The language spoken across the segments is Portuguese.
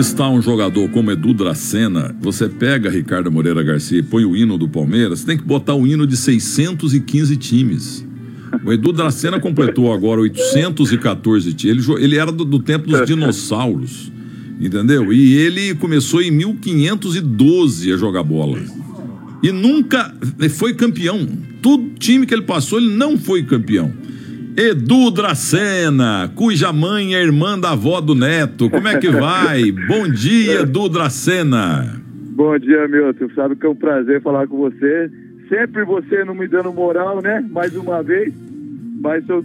Entrevistar um jogador como Edu Dracena, você pega Ricardo Moreira Garcia e põe o hino do Palmeiras, tem que botar o hino de 615 times. O Edu Dracena completou agora 814 times. Ele, ele era do, do tempo dos dinossauros, entendeu? E ele começou em 1512 a jogar bola. E nunca foi campeão. Todo time que ele passou, ele não foi campeão. Edu Dracena, cuja mãe é irmã da avó do neto. Como é que vai? Bom dia, Edu Dracena. Bom dia, Milton. Sabe que é um prazer falar com você. Sempre você não me dando moral, né? Mais uma vez. Mas eu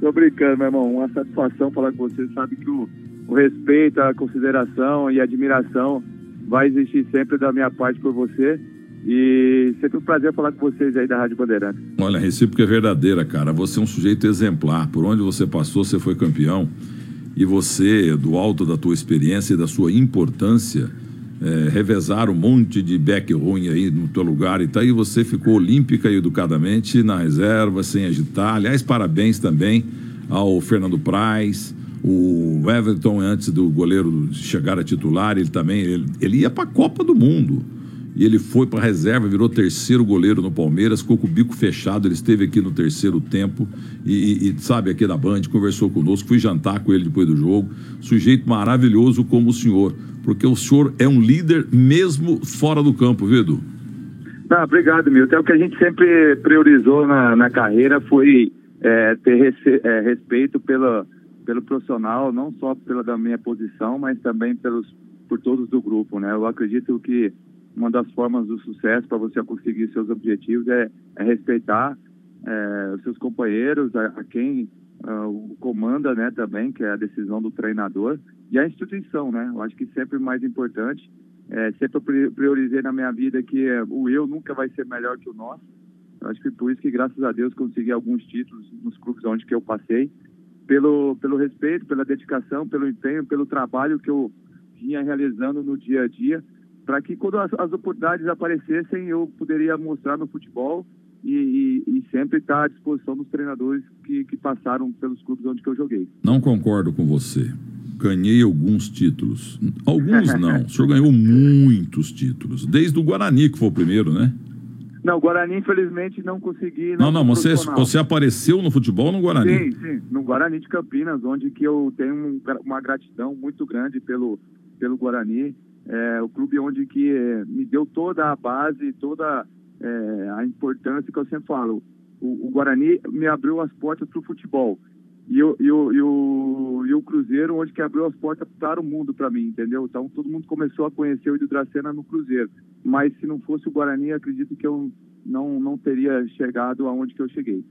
tô, brincando, meu irmão. Uma satisfação falar com você. Sabe que o, o respeito, a consideração e a admiração vai existir sempre da minha parte por você. E sempre um prazer falar com vocês aí da Rádio Bandeirantes. Olha, a recíproca é verdadeira, cara. Você é um sujeito exemplar. Por onde você passou, você foi campeão. E você, do alto da tua experiência e da sua importância, é, um monte de back ruim aí no teu lugar e tá aí você ficou olímpica e educadamente na reserva, sem agitar. Aliás, parabéns também ao Fernando Praz, o Everton antes do goleiro chegar a titular, ele também ele, ele ia para a Copa do Mundo. E ele foi para a reserva, virou terceiro goleiro no Palmeiras, ficou com o bico fechado. Ele esteve aqui no terceiro tempo e, e, sabe, aqui da Band, conversou conosco. Fui jantar com ele depois do jogo. Sujeito maravilhoso como o senhor, porque o senhor é um líder mesmo fora do campo, viu, Edu? Não, obrigado, Milton. É o que a gente sempre priorizou na, na carreira foi é, ter é, respeito pela, pelo profissional, não só pela da minha posição, mas também pelos, por todos do grupo, né? Eu acredito que uma das formas do sucesso para você conseguir seus objetivos é, é respeitar é, os seus companheiros, a, a quem uh, comanda, né, também, que é a decisão do treinador, e a instituição, né? Eu acho que sempre mais importante, é, sempre eu priorizei na minha vida que é, o eu nunca vai ser melhor que o nosso. Eu acho que por isso que, graças a Deus, consegui alguns títulos nos clubes onde que eu passei, pelo, pelo respeito, pela dedicação, pelo empenho, pelo trabalho que eu vinha realizando no dia a dia, para que quando as, as, oportunidades aparecessem eu poderia mostrar no futebol e, e, e sempre estar tá à disposição dos treinadores que, que, passaram pelos clubes onde eu joguei. Não concordo com você. Ganhei alguns títulos. Alguns não. o senhor ganhou muitos títulos. Desde o Guarani, que foi o primeiro, né? Não, Guarani, infelizmente, não consegui. Não, não, não você, você apareceu no futebol no Guarani? Sim, sim, no Guarani de Campinas, onde que eu tenho uma gratidão muito grande pelo, pelo Guarani é, o clube onde que é, me deu toda a base, toda é, a importância que eu sempre falo. O, o Guarani me abriu as portas para o futebol. E, o, e, o, e, o, e o Cruzeiro, onde que abriu as portas para o mundo para mim, entendeu? Então todo mundo começou a conhecer o Hidracena no Cruzeiro. Mas se não fosse o Guarani, acredito que eu não, não teria chegado aonde que eu cheguei.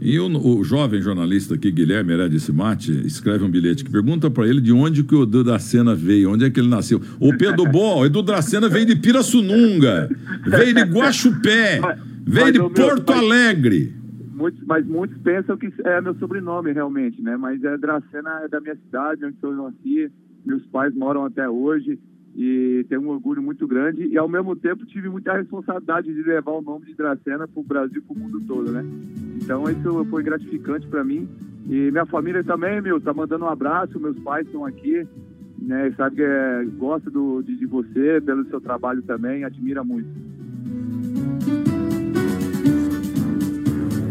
E o, o jovem jornalista aqui, Guilherme Heredes Mate, escreve um bilhete que pergunta para ele de onde que o Edu Dracena veio, onde é que ele nasceu. O Pedro Bom, Edu Dracena veio de Pirassununga, veio de Guaxupé, veio mas, de Porto meu, Alegre. Muitos, mas muitos pensam que é meu sobrenome realmente, né? Mas é Dracena é da minha cidade, onde eu nasci, meus pais moram até hoje e tenho um orgulho muito grande e ao mesmo tempo tive muita responsabilidade de levar o nome de Dracena para o Brasil, para o mundo todo, né? Então isso foi gratificante para mim e minha família também, meu, tá mandando um abraço, meus pais estão aqui, né? Sabe que é, gosta do, de, de você, pelo seu trabalho também, admira muito.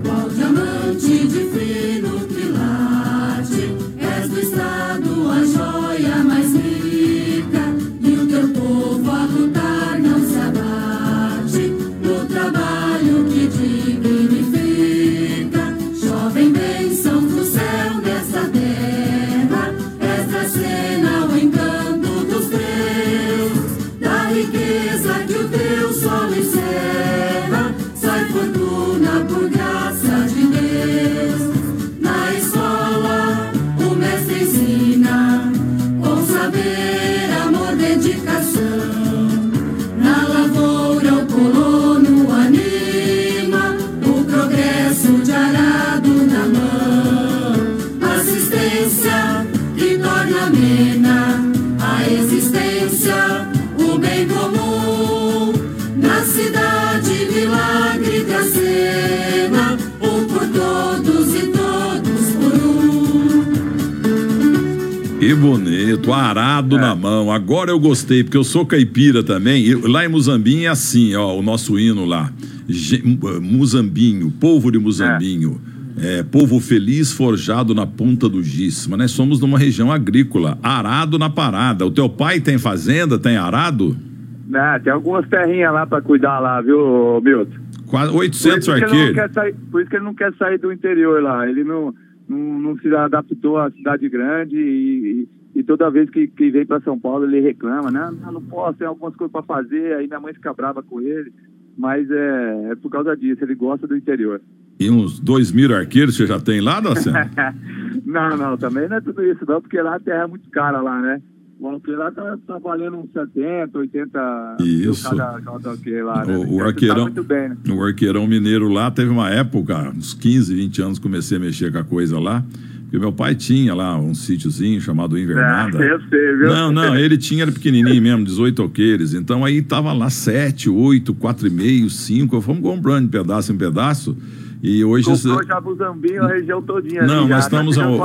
Qual diamante de fino quilate, és do estado a joia mais bonito, arado É. na mão. Agora eu gostei, porque eu sou caipira também. E lá em Muzambinho é assim, ó, o nosso hino lá. Ge- Muzambinho, povo de Muzambinho. É, povo feliz forjado na ponta do giz. Mas nós somos numa região agrícola, arado na parada. O teu pai tem fazenda, tem arado? Né, tem algumas terrinhas lá pra cuidar lá, viu, Milton? Quase Por 800 isso, que ele não arqueiros. por isso que ele não quer sair do interior lá. Ele não, não, não se adaptou à cidade grande e, e- e toda vez que, que vem para São Paulo ele reclama, né? Não, não posso, tem algumas coisas para fazer, aí minha mãe fica brava com ele. Mas é, é por causa disso, ele gosta do interior. E uns 2 mil arqueiros você já tem lá, Daciano? não, não, também não é tudo isso não, porque lá a terra é muito cara lá, né? O alqueire lá tá, tá valendo uns 70, 80 mil Isso. cada, alqueire lá, né? O- o Então, tá arqueirão- muito bem, né? O arqueirão mineiro lá teve uma época, uns 15, 20 anos, comecei a mexer com a coisa lá. Porque meu pai tinha lá um sítiozinho chamado Invernada. É, eu sei, viu? Não, não, ele tinha, era pequenininho mesmo, 18 alqueires. Então aí tava lá 7, 8, 4,5, 5. Fomos comprando de pedaço em pedaço. E hoje. Comprou Jabuzambinho, a região todinha. Não, ali nós estamos ao- o-.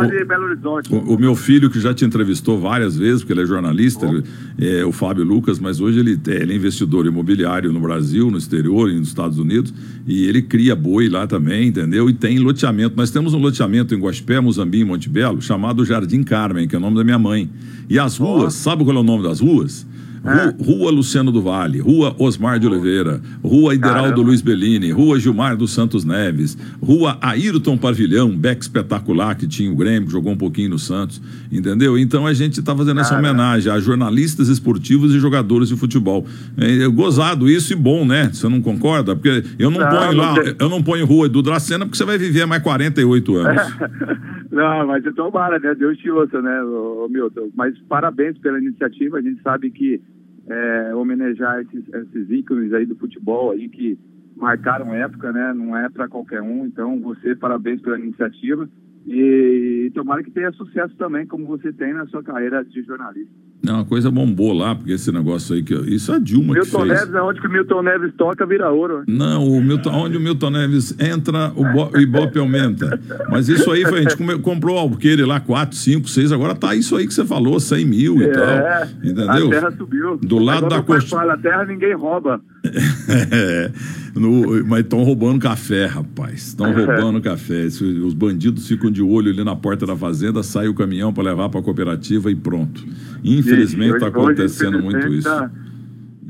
O, o meu filho, que já te entrevistou várias vezes, porque ele é jornalista, ele- é o Fábio Lucas, mas hoje ele, é- ele é investidor imobiliário no Brasil, no exterior e nos Estados Unidos, e ele cria boi lá também, entendeu? E tem loteamento. Nós temos um loteamento em Guaxpé, Muzambinho, Monte Belo, chamado Jardim Carmen, que é o nome da minha mãe. E as ruas, sabe qual é o nome das ruas? Ru- Rua Luciano do Vale, Rua Osmar de Oliveira, Rua Ideraldo Caramba. Luiz Bellini, Rua Gilmar dos Santos Neves, Rua Ayrton Pavilhão, Beck espetacular, que tinha o Grêmio, que jogou um pouquinho no Santos, entendeu? Então a gente está fazendo essa homenagem a jornalistas esportivos e jogadores de futebol. É, é gozado isso e bom, né? Você não concorda? Porque eu não, Não, ponho não lá, tem- eu não ponho Rua Edu Dracena porque você vai viver mais 48 anos. Não, mas tomara, né? Deus te ouça, né, Milton? Mas parabéns pela iniciativa. A gente sabe que é, homenagear esses, esses ícones aí do futebol aí que marcaram época, né? Não é para qualquer um. Então, você, parabéns pela iniciativa. E tomara que tenha sucesso também, como você tem na sua carreira de jornalista. Não, a coisa bombou lá, porque esse negócio aí que. Isso é a Dilma que Milton fez. Neves, aonde que o Milton Neves toca, vira ouro. né? Não, o Milton, onde o Milton Neves entra, o, Bo, o Ibope aumenta. Mas isso aí foi, a gente come- comprou o alqueire lá, 4, 5, 6, agora tá isso aí que você falou, 100 mil e É, tal. a Entendeu? terra subiu. Do lado Agora da costa- fala, a terra ninguém rouba. É, no- mas estão roubando café, rapaz. Estão roubando café. Os bandidos ficam de olho ali na porta da fazenda, sai o caminhão para levar para a cooperativa e pronto. Infelizmente está acontecendo muito isso. Tá,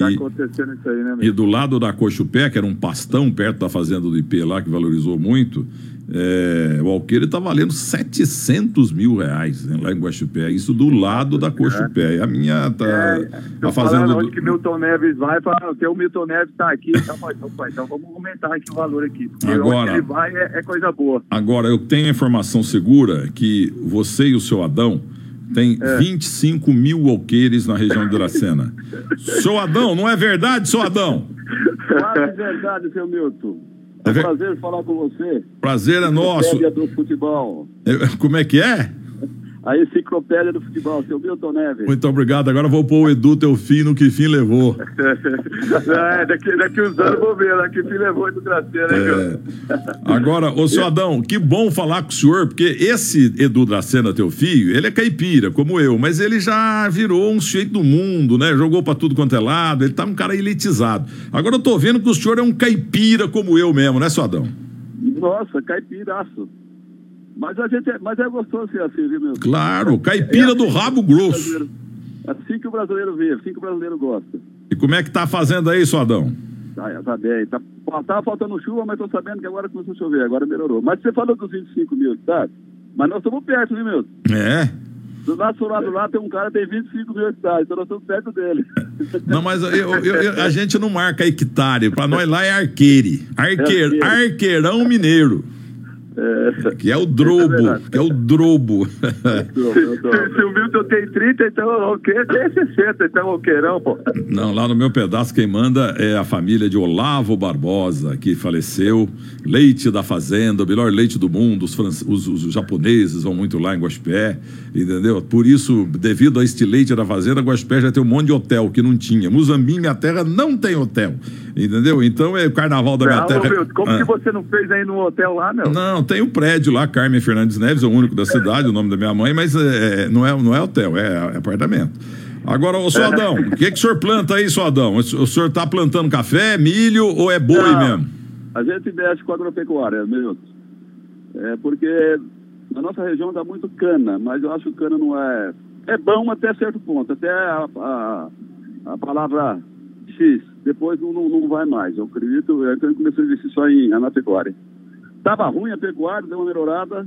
tá E- acontecendo isso aí, né, E meu? do lado da Cochupé, que era um pastão perto da fazenda do IP lá, que valorizou muito, é, o alqueire está valendo 700 mil reais né, lá em Guaxupé. Isso do lado da Cochupé. A minha tá. É, a fazenda do- onde que Milton Neves vai, fala, o teu Milton Neves tá aqui, tá bom, então, pai, então vamos aumentar aqui o valor aqui. Porque Agora- onde ele vai é, é coisa boa. Agora, eu tenho a informação segura que você e o seu Adão têm É. 25 mil alqueires na região de Dracena. seu Adão, não é verdade, seu Adão? Quase verdade, seu Milton. É É um ver- prazer falar com você. Prazer é nosso. Do futebol. É, Como é que é? A enciclopédia do futebol, seu Milton Neves. Muito obrigado. Agora vou pôr o Edu, teu filho, no que fim levou. é, daqui, daqui uns anos vou ver, daqui que levou do traseiro, né, É. Agora, ô seu Adão, que bom falar com o senhor, porque esse Edu Dracena, teu filho, ele é caipira, como eu, mas ele já virou um sujeito do mundo, né? Jogou pra tudo quanto é lado, ele tá um cara elitizado. Agora eu tô vendo que o senhor é um caipira como eu mesmo, né, seu Adão? Nossa, caipiraço. Mas a gente é, mas é gostoso ser assim, viu, Milton? Claro, caipira do rabo grosso. Brasileiro- Assim que o brasileiro vive, assim que o brasileiro gosta. E como é que tá fazendo aí, seu Adão? Tá, tá bem. Tá, tava faltando chuva, mas tô sabendo que agora começou a chover, agora melhorou. Mas você falou dos 25 mil, tá? Mas nós estamos perto, né, Milton? É? Do nosso lado lá tem um cara que tem 25 mil hectares, então nós estamos perto dele. Não, mas eu- eu- eu- a gente não marca hectare, pra nós lá é arqueire. Arqueir, É arqueirão mineiro. É, Que é o Isso é drobo, verdade. que é o drobo. Se, se o Milton tem 30, então o quê? Tem 60, então o queirão, pô. Não, lá no meu pedaço quem manda é a família de Olavo Barbosa, que faleceu. Leite da fazenda, o melhor leite do mundo. Os, fran- os- os japoneses vão muito lá em Guaxpé, entendeu? Por isso, devido a este leite da fazenda, Guaxpé já tem um monte de hotel que não tinha. Muzambim, minha terra, não tem hotel. Entendeu? Então é o carnaval da minha Não, terra. meu, como Ah. que você não fez aí no hotel lá, meu? Não, tem o prédio lá, Carmen Fernandes Neves, é o único da cidade, o nome da minha mãe, mas é, não, é, não é hotel, é, é apartamento. Agora, ô seu Adão, o que, que o senhor planta aí, seu Adão? O senhor tá plantando café, milho ou é boi Não. mesmo? A gente mexe com agropecuária, meu. É porque na nossa região dá muito cana, mas eu acho que cana não é. É bom até certo ponto, até a, a, a palavra X. Depois não, não, não vai mais. Eu acredito, é que eu comecei a investir só em na pecuária. Tava ruim a pecuária, deu uma melhorada.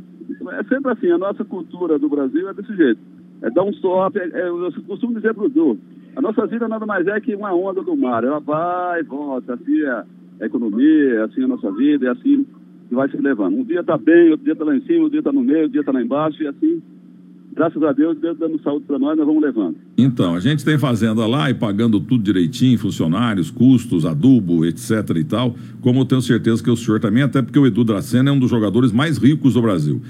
É sempre assim, a nossa cultura do Brasil é desse jeito. É dar um stop, é, é, eu costumo dizer pro Du, a nossa vida nada mais é que uma onda do mar. Ela vai e volta, assim é a economia, é assim a nossa vida, é assim que vai se levando. Um dia tá bem, outro dia tá lá em cima, outro dia tá no meio, outro dia tá lá embaixo, e assim, graças a Deus, Deus dando saúde para nós, nós vamos levando. Então, a gente tem fazenda lá e pagando tudo direitinho, funcionários, custos, adubo, etc e tal, como eu tenho certeza que o senhor também, até porque o Edu Dracena é um dos jogadores mais ricos do Brasil.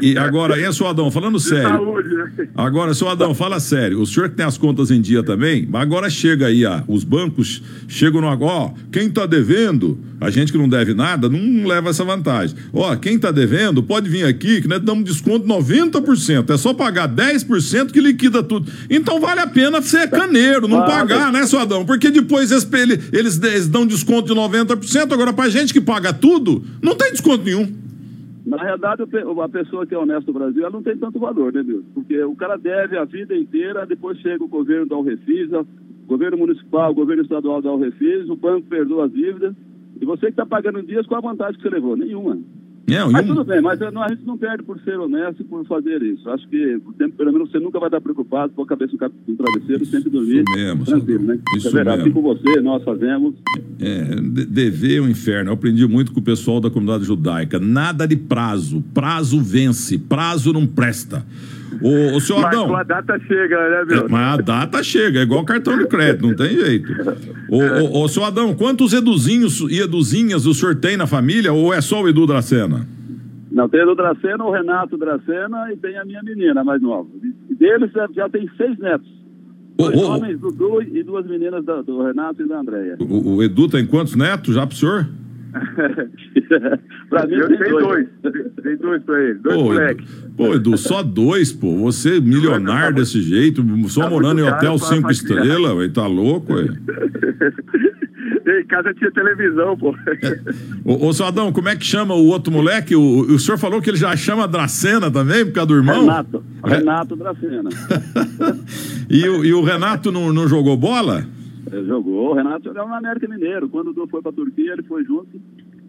E, e- e agora, é, seu Adão, falando sério, né? Agora, seu Adão, fala sério. O senhor que tem as contas em dia também, agora chega aí, ah, os bancos chegam no agora, ó, quem tá devendo, a gente que não deve nada, não leva essa vantagem. Ó, quem tá devendo, pode vir aqui, que nós damos desconto 90%. É só pagar 10% que liquida tudo. Então vale a pena ser caneiro, não Vale. pagar, né, seu Adão? Porque depois eles, eles, eles dão desconto de 90%, agora pra gente que paga tudo, não tem desconto nenhum. Na realidade, a pessoa que é honesta no Brasil, ela não tem tanto valor, né, Deus? Porque o cara deve a vida inteira, depois chega o governo dá o refis, o governo municipal, o governo estadual dá o refis, o banco perdoa as dívidas, e você que está pagando dias, qual a vantagem que você levou? Nenhuma. É, Mas tudo bem, mas não, a gente não perde por ser honesto e por fazer isso. Acho que, por tempo, pelo menos, você nunca vai estar preocupado, com a cabeça no travesseiro, sempre dormir mesmo, tranquilo, né? Isso é verdade, mesmo. assim com você, nós fazemos. É, de- dever é um inferno. Eu aprendi muito com o pessoal da comunidade judaica. Nada de prazo. Prazo vence. Prazo não presta. Ô, ô senhor Mas Adão. a data chega, né, meu? é, Mas a data chega, é igual cartão de crédito, não tem jeito. Ô, ô, ô, senhor Adão, quantos Eduzinhos e Eduzinhas o senhor tem na família ou é só o Edu Dracena? Não, tem o Dracena, o Renato Dracena e tem a minha menina mais nova. E deles já, já tem seis netos. Dois homens, Dudu e duas meninas da- do Renato e da Andréia. O, o Edu tem quantos netos já pro senhor? pra mim Eu tem tenho dois. dois. Tem dois pra ele. Dois Pô, moleques. Pô, Edu, só dois, pô. Você milionário desse jeito, só Tá morando em hotel cinco estrelas, ué, tá louco, ué. em casa tinha televisão, pô. Ô, ô, seu Adão, como é que chama o outro moleque? O, o senhor falou que ele já chama Dracena também, por causa do irmão? Renato. Re- Renato Dracena. e, o, e o Renato não, não jogou bola? Ele jogou. O Renato jogava no América Mineiro. Quando o Du foi pra Turquia, ele foi junto.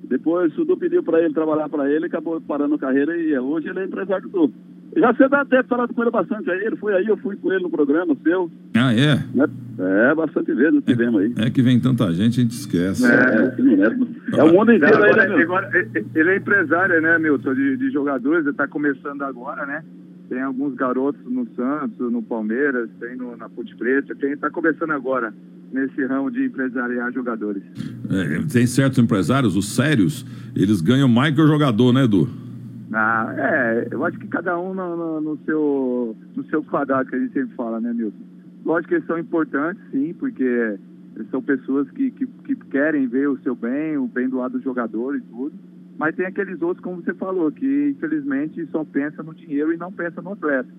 Depois o Du pediu pra ele trabalhar pra ele, acabou parando a carreira e hoje ele é empresário do Du. Já você deve ter falado com ele bastante aí. Ele foi aí, eu fui com ele no programa seu. Ah, é? Né? É, bastante vezes tivemos aí. É que vem tanta gente, a gente esquece. É, sim, é, é o mundo inteiro aí, né, agora, agora, ele é empresário, né, Milton, de, de jogadores, ele está começando agora, né? Tem alguns garotos no Santos, no Palmeiras, tem no, na Ponte Preta, tem, tá começando agora nesse ramo de empresariar jogadores. É, tem certos empresários, os sérios, eles ganham mais que o jogador, né, Edu? Ah, é, eu acho que cada um no, no- no seu, no seu quadrado, que a gente sempre fala, né, Milton? Lógico que eles são importantes, sim, porque são pessoas que, que, que querem ver o seu bem, o bem do lado do jogador e tudo. Mas tem aqueles outros, como você falou, que infelizmente só pensa no dinheiro e não pensa no atleta.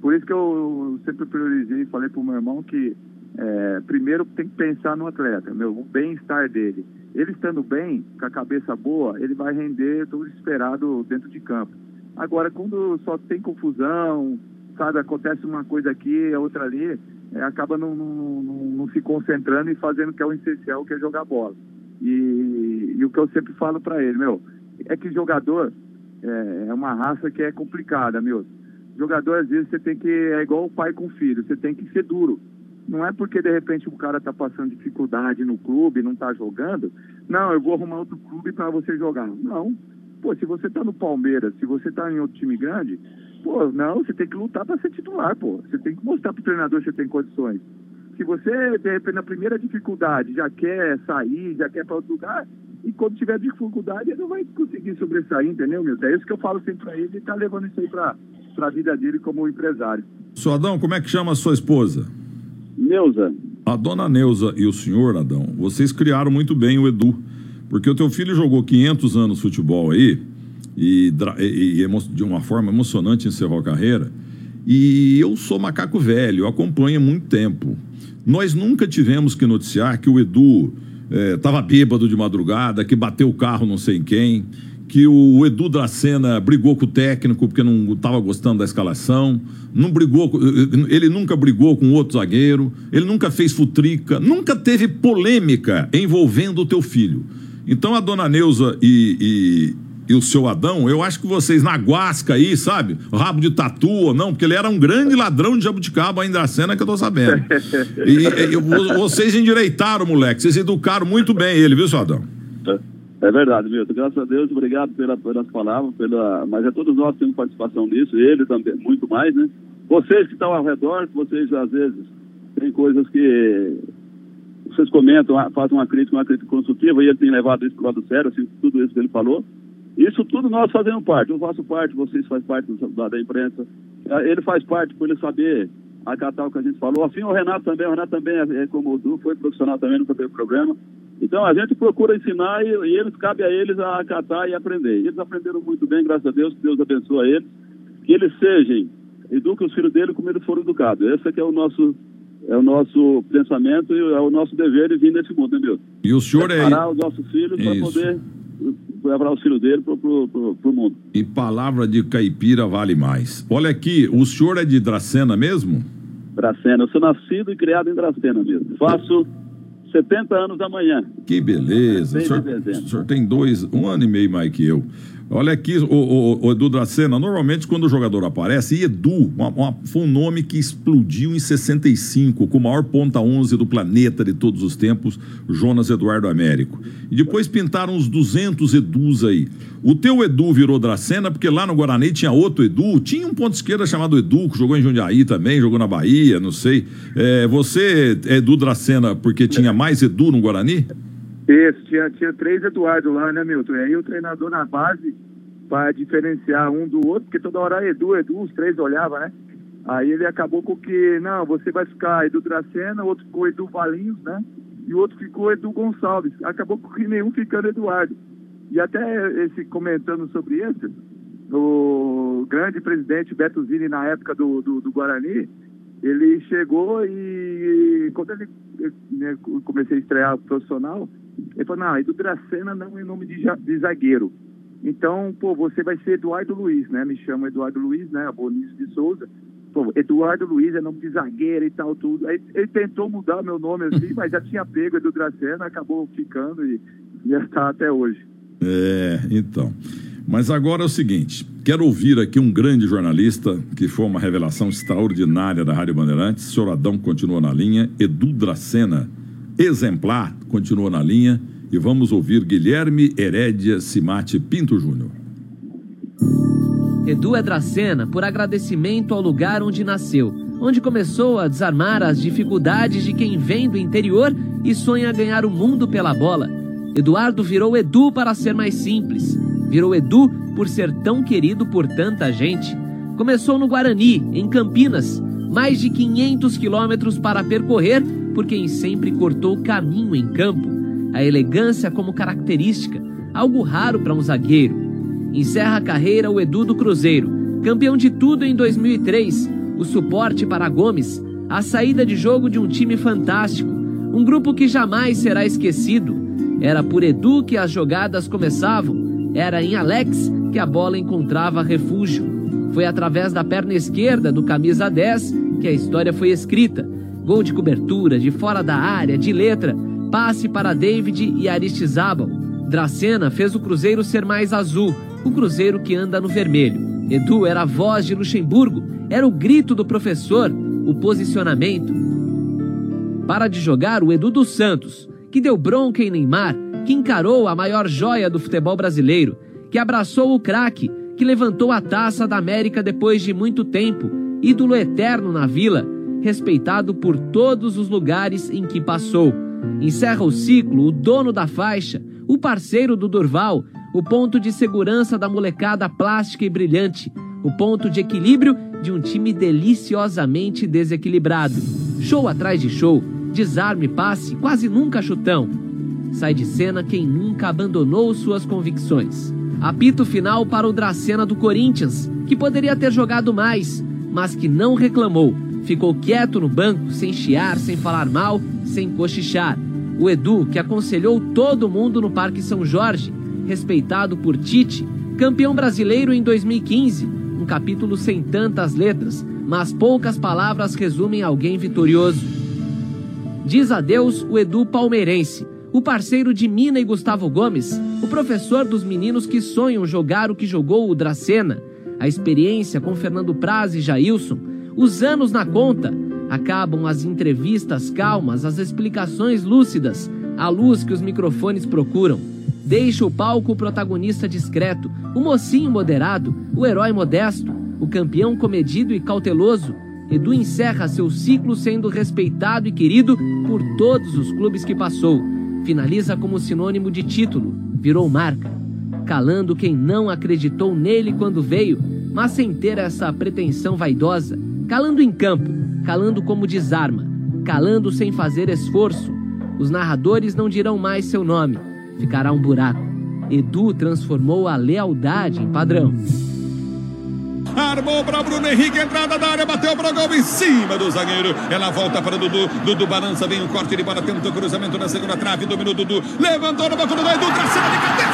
Por isso que eu sempre priorizei e falei pro meu irmão que é, primeiro tem que pensar no atleta, meu, o bem-estar dele. Ele estando bem, com a cabeça boa, ele vai render tudo esperado dentro de campo. Agora, quando só tem confusão, sabe, acontece uma coisa aqui, a outra ali, é, acaba não, não, não- não se concentrando e fazendo o que é o essencial, que é jogar bola. E, e o que eu sempre falo para ele, meu, é que jogador é, é uma raça que é complicada, meu. Jogador, às vezes, você tem que. É igual o pai com o filho, você tem que ser duro. Não é porque de repente o cara tá passando dificuldade no clube, não tá jogando. Não, eu vou arrumar outro clube para você jogar. Não. Pô, se você tá no Palmeiras, se você tá em outro time grande, pô, não, você tem que lutar para ser titular, pô. Você tem que mostrar pro treinador que você tem condições. Se você, de repente, na primeira dificuldade, já quer sair, já quer para outro lugar, e quando tiver dificuldade, ele não vai conseguir sobressair, entendeu, Milton? É isso que eu falo sempre para ele e tá levando isso aí para a vida dele como empresário. Seu Adão, como é que chama a sua esposa? Neuza. A dona Neuza e o senhor, Adão, vocês criaram muito bem o Edu. Porque o teu filho jogou 500 anos futebol aí, e, e, e de uma forma emocionante encerrou a carreira. E eu sou macaco velho, eu acompanho há muito tempo. Nós nunca tivemos que noticiar que o Edu estava é, bêbado de madrugada, que bateu o carro não sei em quem, que o Edu Dracena brigou com o técnico porque não estava gostando da escalação, não brigou, ele nunca brigou com outro zagueiro, ele nunca fez futrica, nunca teve polêmica envolvendo o teu filho. Então a dona Neuza e, e, o seu Adão, eu acho que vocês na guasca aí, sabe? Rabo de tatu ou não, porque ele era um grande ladrão de jabuticaba ainda a cena que eu tô sabendo. E, e vocês endireitaram, moleque, vocês educaram muito bem ele, viu, seu Adão? É verdade, Milton. Graças a Deus, obrigado pela, pelas palavras, pela... mas é todos nós que temos participação nisso, ele também, muito mais, né? Vocês que estão ao redor, vocês às vezes têm coisas que vocês comentam, fazem uma crítica, uma crítica construtiva, e ele tem levado isso para o lado sério, assim, tudo isso que ele falou. Isso tudo nós fazemos parte. Eu faço parte, vocês fazem parte da, da imprensa. Ah, ele faz parte por ele saber acatar o que a gente falou. Assim, o Renato também, o Renato também é, é como o Du, foi profissional também no primeiro programa. Então, a gente procura ensinar e, e, eles, cabe a eles a acatar e aprender. Eles aprenderam muito bem, graças a Deus, que Deus abençoe eles. Que eles sejam, eduquem os filhos dele como eles foram educados. Esse aqui é o nosso é o nosso pensamento e é o nosso dever de vir nesse mundo, entendeu? E o senhor é... Preparar os nossos filhos para poder levar os filhos dele para o mundo. E palavra de caipira vale mais. Olha aqui, o senhor é de Dracena mesmo? Dracena. Eu sou nascido e criado em Dracena mesmo. Faço 70 anos amanhã. Que beleza. O senhor, o senhor tem dois, um ano e meio mais que eu. Olha aqui, o, o, o Edu Dracena, normalmente quando o jogador aparece, e Edu uma, uma, foi um nome que explodiu em 65, com o maior ponta 11 do planeta de todos os tempos, Jonas Eduardo Américo. E depois pintaram uns 200 Edus aí. O teu Edu virou Dracena, porque lá no Guarani tinha outro Edu, tinha um ponto esquerda chamado Edu, que jogou em Jundiaí também, jogou na Bahia, não sei. É, você é Edu Dracena porque tinha mais Edu no Guarani? Isso, tinha, tinha três Eduardo lá, né, Milton? E aí o treinador na base, para diferenciar um do outro, porque toda hora Edu, Edu, os três olhavam, né? Aí ele acabou com que, não, você vai ficar Edu Dracena, outro ficou Edu Valinhos, né? E o outro ficou Edu Gonçalves. Acabou com que nenhum ficando Eduardo. E até esse comentando sobre isso, o grande presidente Beto Zini, na época do, do, do Guarani, ele chegou e quando ele né, comecei a estrear profissional, ele falou, não, Edu Dracena não é nome de, de, zagueiro. Então, pô, você vai ser Eduardo Luiz, né? Me chama Eduardo Luiz, né? Abonício de Souza. Pô, Eduardo Luiz é nome de zagueiro e tal, tudo. Aí ele tentou mudar meu nome assim, mas já tinha pego Edu Dracena, acabou ficando e já está até hoje. É, então. Mas agora é o seguinte: quero ouvir aqui um grande jornalista que foi uma revelação extraordinária da Rádio Bandeirantes. O senhor Adão continua na linha, Edu Dracena exemplar, continua na linha. E vamos ouvir Guilherme Herédia Simate Pinto Júnior. Edu é Dracena por agradecimento ao lugar onde nasceu, onde começou a desarmar as dificuldades de quem vem do interior e sonha ganhar o mundo pela bola. Eduardo virou Edu para ser mais simples. Virou Edu por ser tão querido por tanta gente. Começou no Guarani, em Campinas, mais de 500 quilômetros para percorrer por quem sempre cortou caminho em campo, a elegância como característica, algo raro para um zagueiro. Encerra a carreira o Edu do Cruzeiro, campeão de tudo em 2003, o suporte para Gomes, a saída de jogo de um time fantástico, um grupo que jamais será esquecido. Era por Edu que as jogadas começavam, era em Alex que a bola encontrava refúgio. Foi através da perna esquerda do camisa 10 que a história foi escrita Gol de cobertura, de fora da área, de letra, passe para David e Aristizábal. Dracena fez o Cruzeiro ser mais azul, o Cruzeiro que anda no vermelho. Edu era a voz de Luxemburgo, era o grito do professor, o posicionamento. Para de jogar o Edu dos Santos, que deu bronca em Neymar, que encarou a maior joia do futebol brasileiro, que abraçou o craque, que levantou a taça da América depois de muito tempo, ídolo eterno na vila, respeitado por todos os lugares em que passou. Encerra o ciclo o dono da faixa, o parceiro do Durval, o ponto de segurança da molecada plástica e brilhante, o ponto de equilíbrio de um time deliciosamente desequilibrado. Show atrás de show, desarme, passe, quase nunca chutão. Sai de cena quem nunca abandonou suas convicções. Apito final para o Dracena do Corinthians, que poderia ter jogado mais, mas que não reclamou. Ficou quieto no banco, sem chiar, sem falar mal, sem cochichar. O Edu, que aconselhou todo mundo no Parque São Jorge, respeitado por Tite, campeão brasileiro em 2015, um capítulo sem tantas letras, mas poucas palavras resumem alguém vitorioso. Diz adeus o Edu Palmeirense, o parceiro de Mina e Gustavo Gomes, o professor dos meninos que sonham jogar o que jogou o Dracena, a experiência com Fernando Praz e Jailson, os anos na conta, acabam as entrevistas calmas, as explicações lúcidas, a luz que os microfones procuram. Deixa o palco o protagonista discreto, o mocinho moderado, o herói modesto, o campeão comedido e cauteloso. Edu encerra seu ciclo sendo respeitado e querido por todos os clubes que passou. Finaliza como sinônimo de título, virou marca, calando quem não acreditou nele quando veio, mas sem ter essa pretensão vaidosa, calando em campo, calando como desarma, calando sem fazer esforço. Os narradores não dirão mais seu nome, ficará um buraco. Edu transformou a lealdade em padrão. Armou para Bruno Henrique, entrada da área, bateu para gol em cima do zagueiro. Ela volta para Dudu. Dudu balança, vem o um corte de bola, tenta o cruzamento na segunda trave, dominou Dudu. Levantou no banco do Edu, tração de cabeça.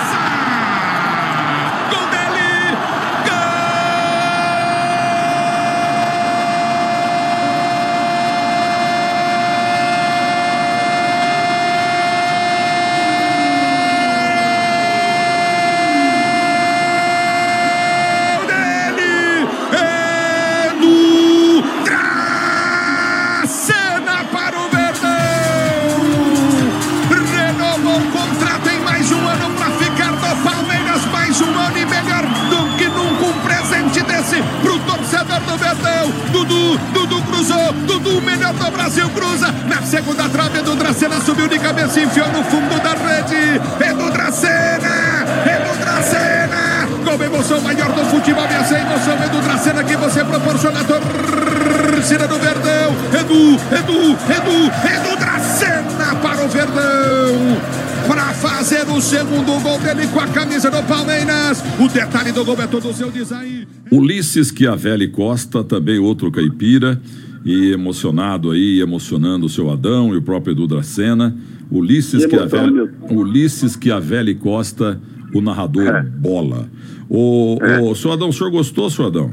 Segundo gol dele com a camisa do Palmeiras. O detalhe do gol é todo o seu design. Ulisses Chiavelli Costa, também outro caipira, e emocionado aí, emocionando o seu Adão e o próprio Edu Dracena. Ulisses, Chiavelli, Ulisses Chiavelli Costa, o narrador é. bola. O, é. o, seu Adão, o senhor gostou, seu Adão?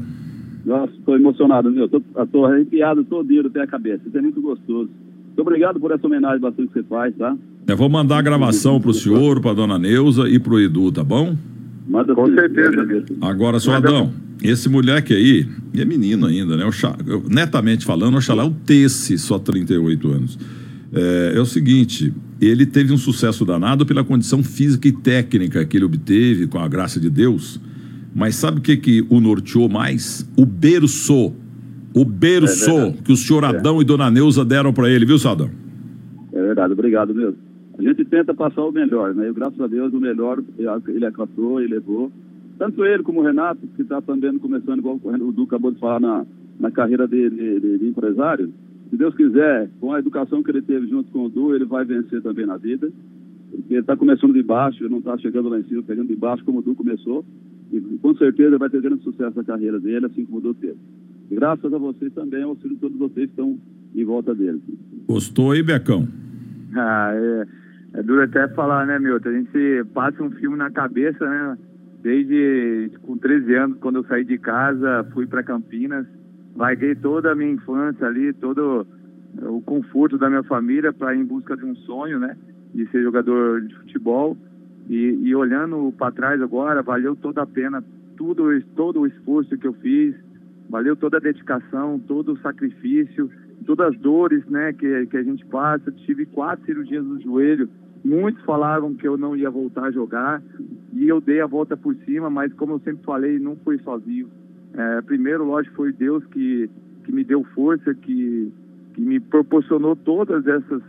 Nossa, estou emocionado, meu. Estou arrepiado todinho até a cabeça. Isso é muito gostoso. Muito obrigado por essa homenagem bastante que você faz, tá? Eu vou mandar a gravação para o senhor, para dona Neuza e para o Edu, tá bom? Manda com certeza. Agora, seu Adão, esse moleque aí, é menino ainda, né? Eu, netamente falando, Oxalá o Tesse, só 38 anos. É, é o seguinte, ele teve um sucesso danado pela condição física e técnica que ele obteve com a graça de Deus. Mas sabe o que, que o norteou mais? O berço o berço é que o senhor é. Adão é. e dona Neuza deram para ele, viu, Sadão? É verdade, obrigado mesmo. A gente tenta passar o melhor, né? E graças a Deus o melhor ele acatou e levou. Tanto ele como o Renato, que está também começando, igual o Du acabou de falar, na, na carreira de, de, de, empresário. Se Deus quiser, com a educação que ele teve junto com o Du, ele vai vencer também na vida. Porque ele está começando de baixo, não está chegando lá em cima, pegando de baixo como o Du começou. E com certeza vai ter grande sucesso na carreira dele, assim como o Du teve graças a vocês também, ao auxílio de todos vocês que estão em volta dele. Gostou aí, Becão? Ah, é, é duro até falar, né, Milton? A gente passa um filme na cabeça, né? Desde com 13 anos, quando eu saí de casa, fui para Campinas, larguei toda a minha infância ali, todo o conforto da minha família para ir em busca de um sonho, né? De ser jogador de futebol. E, e olhando para trás agora, valeu toda a pena tudo, todo o esforço que eu fiz, valeu toda a dedicação, todo o sacrifício, todas as dores né, que, que a gente passa. Tive quatro cirurgias no joelho, muitos falavam que eu não ia voltar a jogar e eu dei a volta por cima, mas como eu sempre falei, não fui sozinho. É, primeiro, lógico, foi Deus que, que me deu força, que, que me proporcionou todas essas,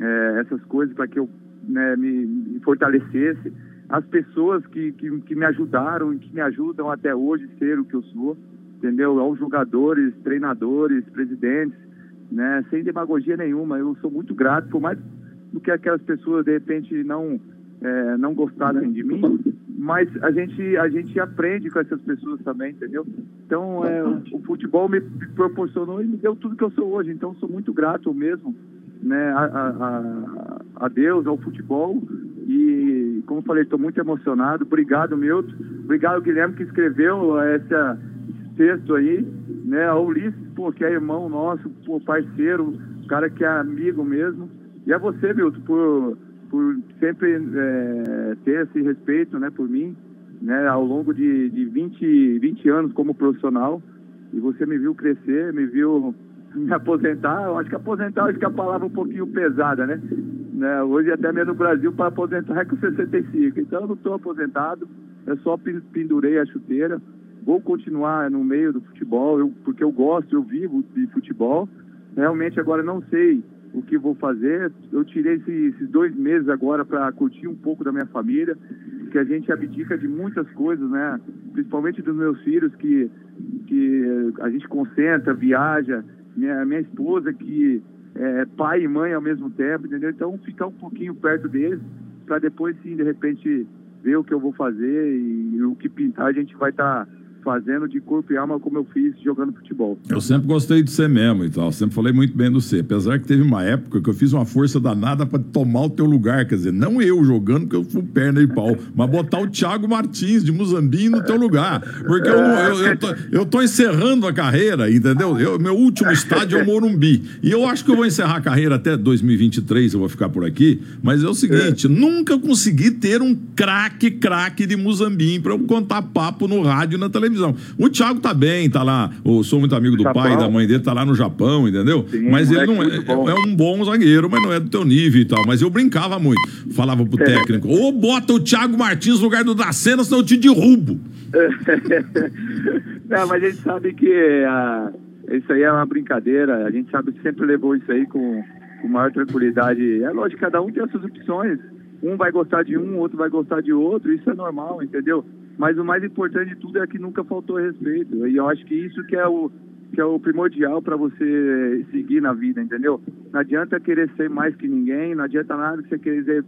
é, essas coisas para que eu né, me, me, fortalecesse. As pessoas que, que, que me ajudaram e que me ajudam até hoje ser o que eu sou entendeu? Aos jogadores, treinadores, presidentes, né? Sem demagogia nenhuma. Eu sou muito grato, por mais do que aquelas pessoas de repente não é, não gostaram de mim, mas a gente a gente aprende com essas pessoas também, entendeu? Então é, o, o, futebol me proporcionou e me deu tudo que eu sou hoje. Então sou muito grato mesmo, né? A, a, a Deus, ao futebol e como falei, estou muito emocionado. Obrigado, Milton. Obrigado, Guilherme, que escreveu essa, texto aí. Né? Ao Ulisses, pô, que é irmão nosso, pô, parceiro, cara que é amigo mesmo. E a você, Milton, por, por sempre é, ter esse respeito né, por mim, né, ao longo de, de 20, 20 anos como profissional. E você me viu crescer, me viu me aposentar. Eu acho que aposentar, acho que a palavra é um pouquinho pesada, né? né? Hoje, até mesmo no Brasil, para aposentar é com 65. Então, eu não estou aposentado, eu só pendurei a chuteira. Vou continuar no meio do futebol, eu, porque eu gosto, eu vivo de futebol. Realmente, agora não sei o que vou fazer. Eu tirei esse, esses dois meses agora para curtir um pouco da minha família, que a gente abdica de muitas coisas, né? Principalmente dos meus filhos, que, que a gente concentra, viaja. Minha, minha esposa, que é pai e mãe ao mesmo tempo, entendeu? Então, ficar um pouquinho perto deles, para depois, sim, de repente, ver o que eu vou fazer e, e o que pintar, a gente vai estar. Tá fazendo de corpo e alma como eu fiz jogando futebol. Eu sempre gostei de ser mesmo e tal, sempre falei muito bem do C, apesar que teve uma época que eu fiz uma força danada para tomar o teu lugar, quer dizer, não eu jogando porque eu fui perna e pau, mas botar o Thiago Martins de Muzambique no teu lugar, porque eu, eu, eu, tô, eu tô encerrando a carreira, entendeu? Eu, meu último estádio é o Morumbi, e eu acho que eu vou encerrar a carreira até 2023, eu vou ficar por aqui, mas é o seguinte, é. nunca consegui ter um craque, craque de Muzambique para eu contar papo no rádio e na televisão O Thiago tá bem, tá lá. Eu sou muito amigo do Japão. pai e da mãe dele, tá lá no Japão, entendeu? Sim, mas ele não é, é, um bom zagueiro, mas não é do teu nível e tal. Mas eu brincava muito. Falava pro é. técnico: ou bota o Thiago Martins no lugar do Dracena, senão eu te derrubo. não, mas a gente sabe que a, isso aí é uma brincadeira. A gente sabe que sempre levou isso aí com, com maior tranquilidade. É lógico, cada um tem as suas opções. Um vai gostar de um, outro vai gostar de outro. Isso é normal, entendeu? Mas o mais importante de tudo é que nunca faltou respeito. E eu acho que isso que é o, que é o primordial para você seguir na vida, entendeu? Não adianta querer ser mais que ninguém, não adianta nada você querer,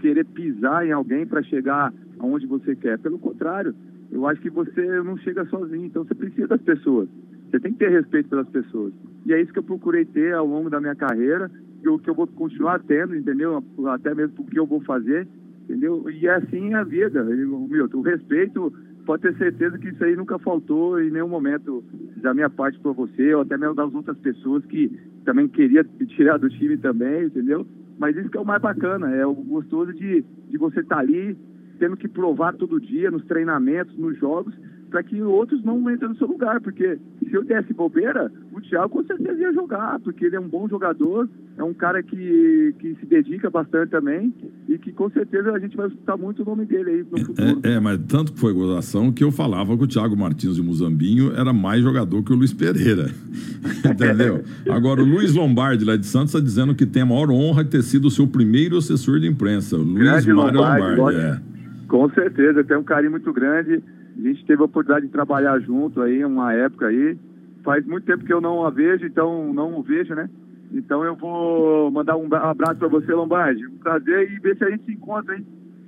querer pisar em alguém para chegar aonde você quer. Pelo contrário, eu acho que você não chega sozinho, então você precisa das pessoas. Você tem que ter respeito pelas pessoas. E é isso que eu procurei ter ao longo da minha carreira, que eu, que eu vou continuar tendo, entendeu? Até mesmo porque eu vou fazer entendeu? E assim é a vida, Milton. O respeito, pode ter certeza que isso aí nunca faltou em nenhum momento da minha parte para você, ou até mesmo das outras pessoas que também queria tirar do time também, entendeu? Mas isso que é o mais bacana, é o gostoso de, de você estar tá ali, tendo que provar todo dia, nos treinamentos, nos jogos, para que outros não entrem no seu lugar, porque se eu desse bobeira, o Thiago com certeza ia jogar, porque ele é um bom jogador, é um cara que, que se dedica bastante também e que com certeza a gente vai escutar muito o nome dele aí no futuro. É, é mas tanto que foi gozação que eu falava que o Thiago Martins de Muzambinho era mais jogador que o Luiz Pereira. Entendeu? Agora, o Luiz Lombardi, lá de Santos, está dizendo que tem a maior honra de ter sido o seu primeiro assessor de imprensa, o Luiz Mário Lombardi. Lombardi é. Com certeza, tem um carinho muito grande. A gente teve a oportunidade de trabalhar junto aí, uma época aí. Faz muito tempo que eu não a vejo, então não o vejo, né? Então eu vou mandar um abraço para você, Lombardi. Um prazer e ver se a gente se encontra, hein?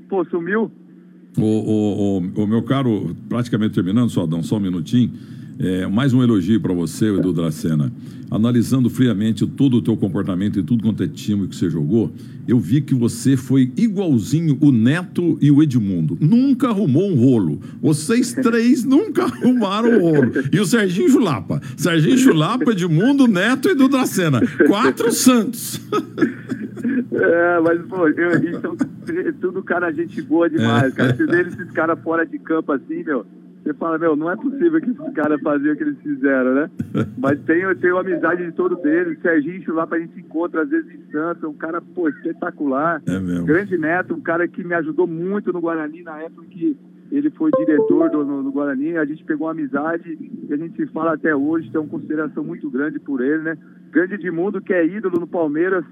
Pô, sumiu? O, o, o, o meu caro, praticamente terminando, só dá só um minutinho. É, mais um elogio para você, Edu Dracena. Analisando friamente todo o teu comportamento e tudo quanto é time que você jogou, eu vi que você foi igualzinho o Neto e o Edmundo. Nunca arrumou um rolo. Vocês três nunca arrumaram um rolo. E o Serginho Chulapa. Serginho Chulapa, Edmundo, Neto e Edu Dracena. Quatro Santos. É, mas, pô, eu, são tudo cara gente boa demais, é. cara. Você vê esses caras fora de campo assim, meu você fala, meu, não é possível que esses caras faziam o que eles fizeram, né? Mas tenho, tenho amizade de todos eles. Serginho lá pra gente se encontra às vezes em Santos, um cara, pô, espetacular. É mesmo. Grande Neto, um cara que me ajudou muito no Guarani na época que ele foi diretor do, no, no, Guarani, a gente pegou uma amizade e a gente se fala até hoje, tem uma consideração muito grande por ele, né? Grande Edmundo, que é ídolo no Palmeiras,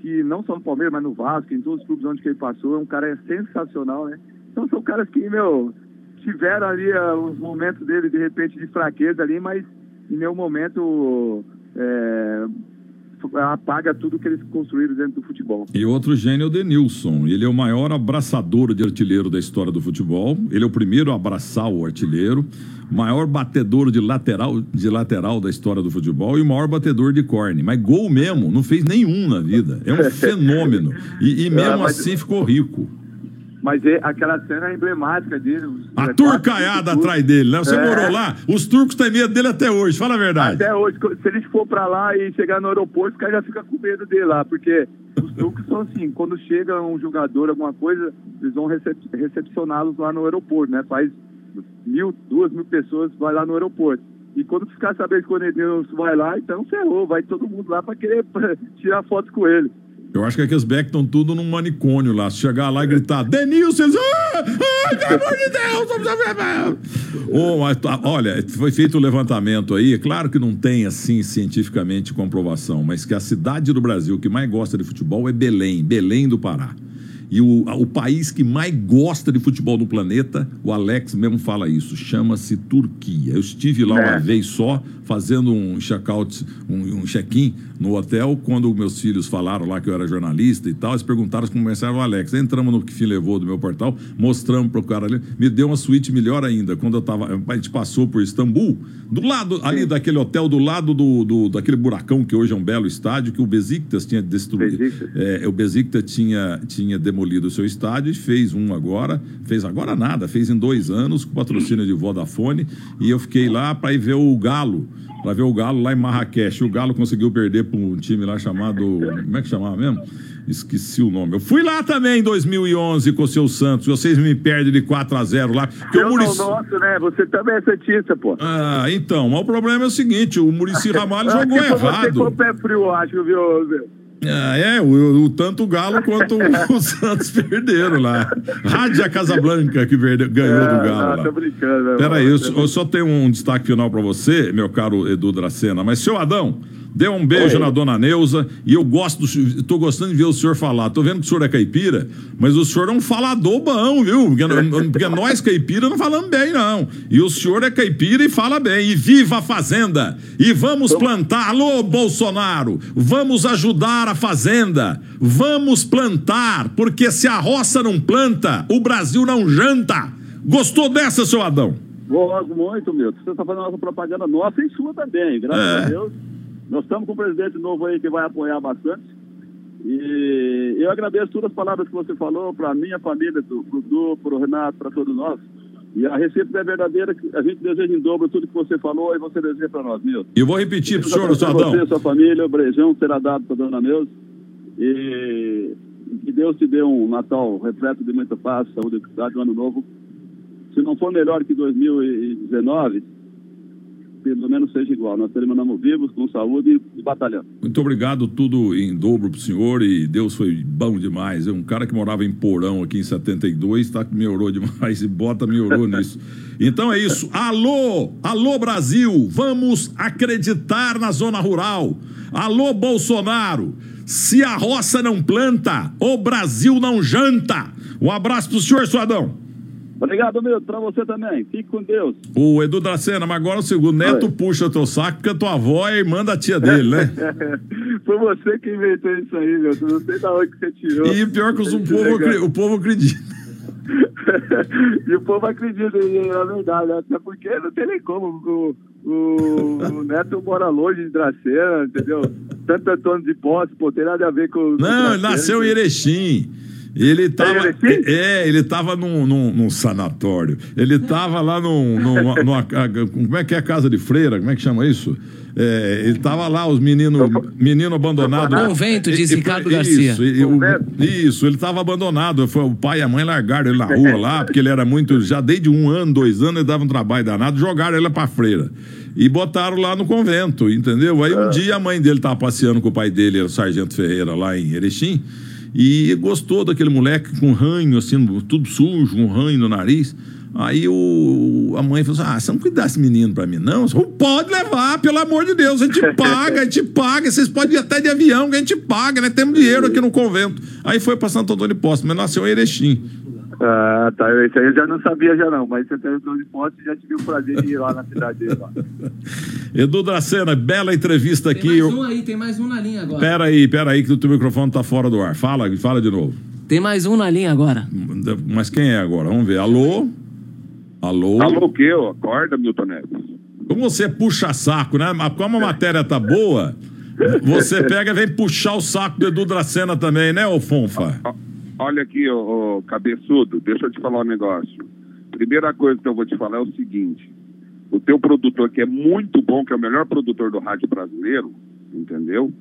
que não só no Palmeiras, mas no Vasco, em todos os clubes onde ele passou, é um cara sensacional, né? Então são caras que, meu, tiveram ali os momentos dele, de repente, de fraqueza ali, mas em nenhum momento é, apaga tudo que eles construíram dentro do futebol. E outro gênio é o Denilson. Ele é o maior abraçador de artilheiro da história do futebol. Ele é o primeiro a abraçar o artilheiro, maior batedor de lateral, de lateral da história do futebol e o maior batedor de corne. Mas gol mesmo, não fez nenhum na vida. É um fenômeno. E, e mesmo Ah, mas- assim ficou rico. Mas é- aquela cena é emblemática dele. A é, turcaiada atrás dele, né? Você É. morou lá? Os turcos têm medo dele até hoje, fala a verdade. Até hoje, se eles for pra lá e chegar no aeroporto, os caras já ficam com medo dele lá, porque os turcos são assim, quando chega um jogador, alguma coisa, eles vão recep- recepcioná-los lá no aeroporto, né? Faz mil, duas mil pessoas vai lá no aeroporto. E quando ficar sabendo que o Edenilson vai lá, então ferrou, vai todo mundo lá pra querer tirar foto com ele. Eu acho que aqueles Beck estão tudo num manicônio lá. Se chegar lá e gritar, Denilson, eles, ah, ah, pelo amor de Deus, vamos saber. Ô, mas tá- olha, foi feito o levantamento aí. É claro que não tem assim cientificamente comprovação, mas que a cidade do Brasil que mais gosta de futebol é Belém, Belém do Pará. E o, o país que mais gosta de futebol no planeta, o Alex mesmo fala isso, chama-se Turquia. Eu estive lá uma É. vez só, fazendo um check-out, um, um check-in no hotel, quando meus filhos falaram lá que eu era jornalista e tal, eles perguntaram como começaram o Alex. Entramos no que fim levou do meu portal, mostramos pro cara ali, me deu uma suíte melhor ainda. Quando eu tava, a gente passou por Istambul, do lado ali daquele hotel, do lado do, do- daquele buracão que hoje é um belo estádio, que o Besiktas tinha destruído. Besiktas. É, o Besiktas tinha, tinha demolido o seu estádio e fez um agora, fez agora nada, fez em dois anos com patrocínio de Vodafone e eu fiquei lá para ir ver o Galo, para ver o Galo lá em Marrakech. O Galo conseguiu perder para um time lá chamado, como é que chamava mesmo? Esqueci o nome. Eu fui lá também em 2011 com o seu Santos. Vocês me perdem de 4 a 0 lá. Porque Eu o nosso, né? Você também é santista, pô. Ah, então, mas o problema é o seguinte, o Murici Ramalho jogou que foi Você com o errado. pé frio, acho, viu? Zé? Ah, é, o, o- tanto o Galo quanto o, o Santos perderam lá. Rádia Casablanca que perde- ganhou do É, Galo não, tô lá. brincando. né, Peraí, eu, eu só tenho um destaque final pra você, meu caro Edu Dracena. Mas, seu Adão, dê um beijo Oi. na dona Neuza. E eu gosto, do, tô gostando de ver o senhor falar. Tô vendo que o senhor é caipira, mas o senhor é um falador bom, viu? Porque, porque nós caipira não falamos bem, não. E o senhor é caipira e fala bem. E viva a fazenda! E vamos plantar. Alô, Bolsonaro! Vamos ajudar a fazenda! Vamos plantar, porque se a roça não planta, o Brasil não janta! Gostou dessa, seu Adão? Gosto muito, meu. Você está fazendo nossa propaganda nossa e sua também, graças É. a Deus. Nós estamos com um presidente novo aí que vai apoiar bastante. E eu agradeço todas as palavras que você falou para a minha família, para o Du, para o Renato, para todos nós. E a recíproca é verdadeira, a gente deseja em dobro tudo que você falou e você deseja para nós, meu. E vou repetir pro Deus senhor, Adão. Você, sua família, o brejão será dado para dona Neuza. E que Deus te dê um Natal repleto de muita paz, saúde e felicidade, um ano novo. Se não for melhor que 2019, pelo menos seja igual. Nós terminamos vivos, com saúde e batalhando. Muito obrigado, tudo em dobro pro senhor e Deus foi bom demais. É um cara que morava em Porão aqui em 72, tá que melhorou demais e bota melhorou nisso. Então é isso. Alô, alô Brasil, vamos acreditar na zona rural. Alô Bolsonaro, se a roça não planta, o Brasil não janta. Um abraço pro senhor, Suadão. Obrigado, meu. Para você também. Fique com Deus. O Edu Dracena, mas agora o segundo neto Oi. puxa teu saco porque a tua avó é irmã da tia dele, né? Foi você que inventou isso aí, meu. Eu Não sei da onde que você tirou. E pior que os- o povo, o povo acredita. e o povo acredita, é verdade, até porque não tem nem como. O, o, o Neto mora longe de Dracena, entendeu? Santo Antônio de Posse, pô, tem nada a ver com. Não, ele nasceu em? Erechim. Ele tava, Erechim? é, ele tava num, num, num sanatório. Ele tava lá num, num- numa, como é que é a casa de freira? Como é que chama isso? É, ele tava lá, os meninos menino abandonado. Convento, diz E- e- Ricardo isso, Garcia. e- o- Convento. isso, ele tava abandonado. Foi o pai e a mãe largaram ele na rua lá, porque ele era muito. Já desde um ano, dois anos, ele dava um trabalho danado, jogaram ele pra freira. E botaram lá no convento, entendeu? Aí um dia a mãe dele tava passeando com o pai dele, o Sargento Ferreira, lá em Erechim, e gostou daquele moleque com ranho, assim, tudo sujo, um ranho no nariz. Aí o, a mãe falou assim: Ah, você não cuidar desse menino pra mim, não? Falei, pode levar, pelo amor de Deus, a gente paga, a gente paga, vocês podem ir até de avião, que a gente paga, né? Temos dinheiro aqui no convento. Aí foi pra Santo Antônio Poço, mas nasceu em Erechim. Ah, tá. Isso aí eu já não sabia já não, mas você tem o de foto e já tive o prazer de ir lá na cidade dele. Lá. Edu Dracena, bela entrevista Tem aqui. mais um aí, tem mais um na linha agora. Pera aí, pera aí, que o teu microfone tá fora do ar. Fala, fala de novo. Tem mais um na linha agora. Mas quem é agora? Vamos ver. Alô? Alô? Alô, o quê? Acorda, Milton Neves. Como você puxa saco, né? Mas Como a matéria tá boa, você pega e vem puxar o saco do Edu Dracena também, né, ô Fonfa? Olha aqui, ô, ô, cabeçudo, deixa eu te falar um negócio. Primeira coisa que eu vou te falar é o seguinte: o teu produtor, que é muito bom, que é o melhor produtor do rádio brasileiro, entendeu?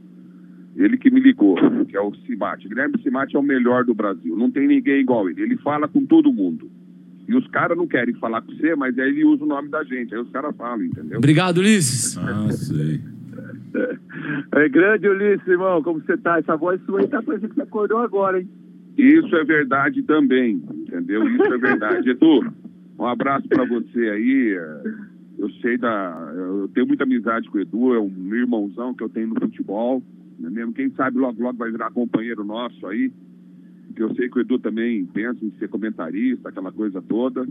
Ele que me ligou, que é o Cimate. Guilherme Cimate é o melhor do Brasil. Não tem ninguém igual ele. Ele fala com todo mundo. E os caras não querem falar com você, mas aí ele usa o nome da gente. Aí os caras falam, entendeu? Obrigado, Ulisses. Ah, sei. É grande, Ulisses, irmão. Como você tá? Essa voz sua aí tá parecendo que você acordou agora, hein? Isso é verdade também, entendeu? Isso é verdade. Edu, um abraço para você aí. Eu sei da. Eu tenho muita amizade com o Edu, é um irmãozão que eu tenho no futebol. Não é mesmo? Quem sabe logo, logo vai virar companheiro nosso aí. Que eu sei que o Edu também pensa em ser comentarista, aquela coisa toda.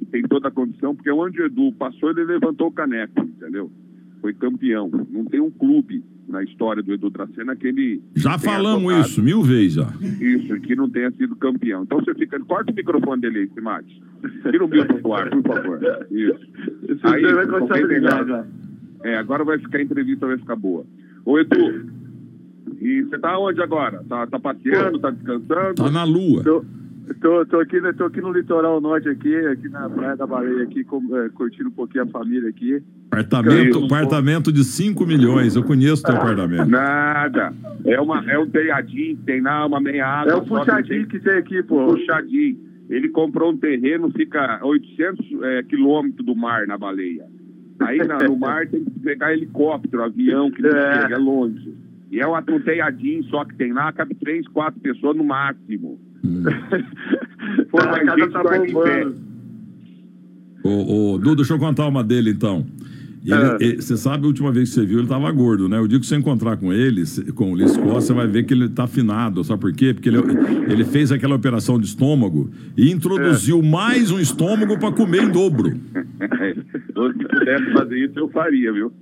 E tem toda a condição, porque onde o Edu passou, ele levantou o caneco, entendeu? Foi campeão. Não tem um clube na história do Edu Dracena que ele. Já falamos isso mil vezes já. Isso, que não tenha sido campeão. Então você fica. Corta o microfone dele aí, Simate. Tira o Milton do ar, por favor. Isso. Esse Aí, vai qualquer começar a brigar melhor. já. É, agora vai ficar a entrevista, vai ficar boa. Ô, Edu, e você tá onde agora? Tá, tá passeando, tá descansando? Tá na lua. Tô, tô, tô, aqui, né, tô aqui no litoral norte, aqui, aqui na Praia da Baleia, aqui, com- é, curtindo um pouquinho a família aqui. Apartamento, apartamento de 5 milhões. Eu conheço teu apartamento. Nada. É, uma, é um telhadinho, tem lá uma meia água. É o puxadinho tem- que tem aqui, pô. Puxadinho. Ele comprou um terreno, fica 800 é, quilômetros do mar na baleia. Aí na- no mar tem que pegar helicóptero, avião, que não É. chega, é longe. E é um um telhadinho só que tem lá, cabe três, quatro pessoas no máximo. Pô, Tá, a casa tá bombando. Ô, ô, Du, deixa eu contar uma dele então. Ah. Você sabe, a última vez que você viu, ele tava gordo, né? O dia que você encontrar com ele, com o Ulisses Costa, você vai ver que ele tá afinado. Sabe por quê? Porque ele, ele fez aquela operação de estômago e introduziu mais um estômago para comer em dobro. Se pudesse fazer isso, eu faria, viu?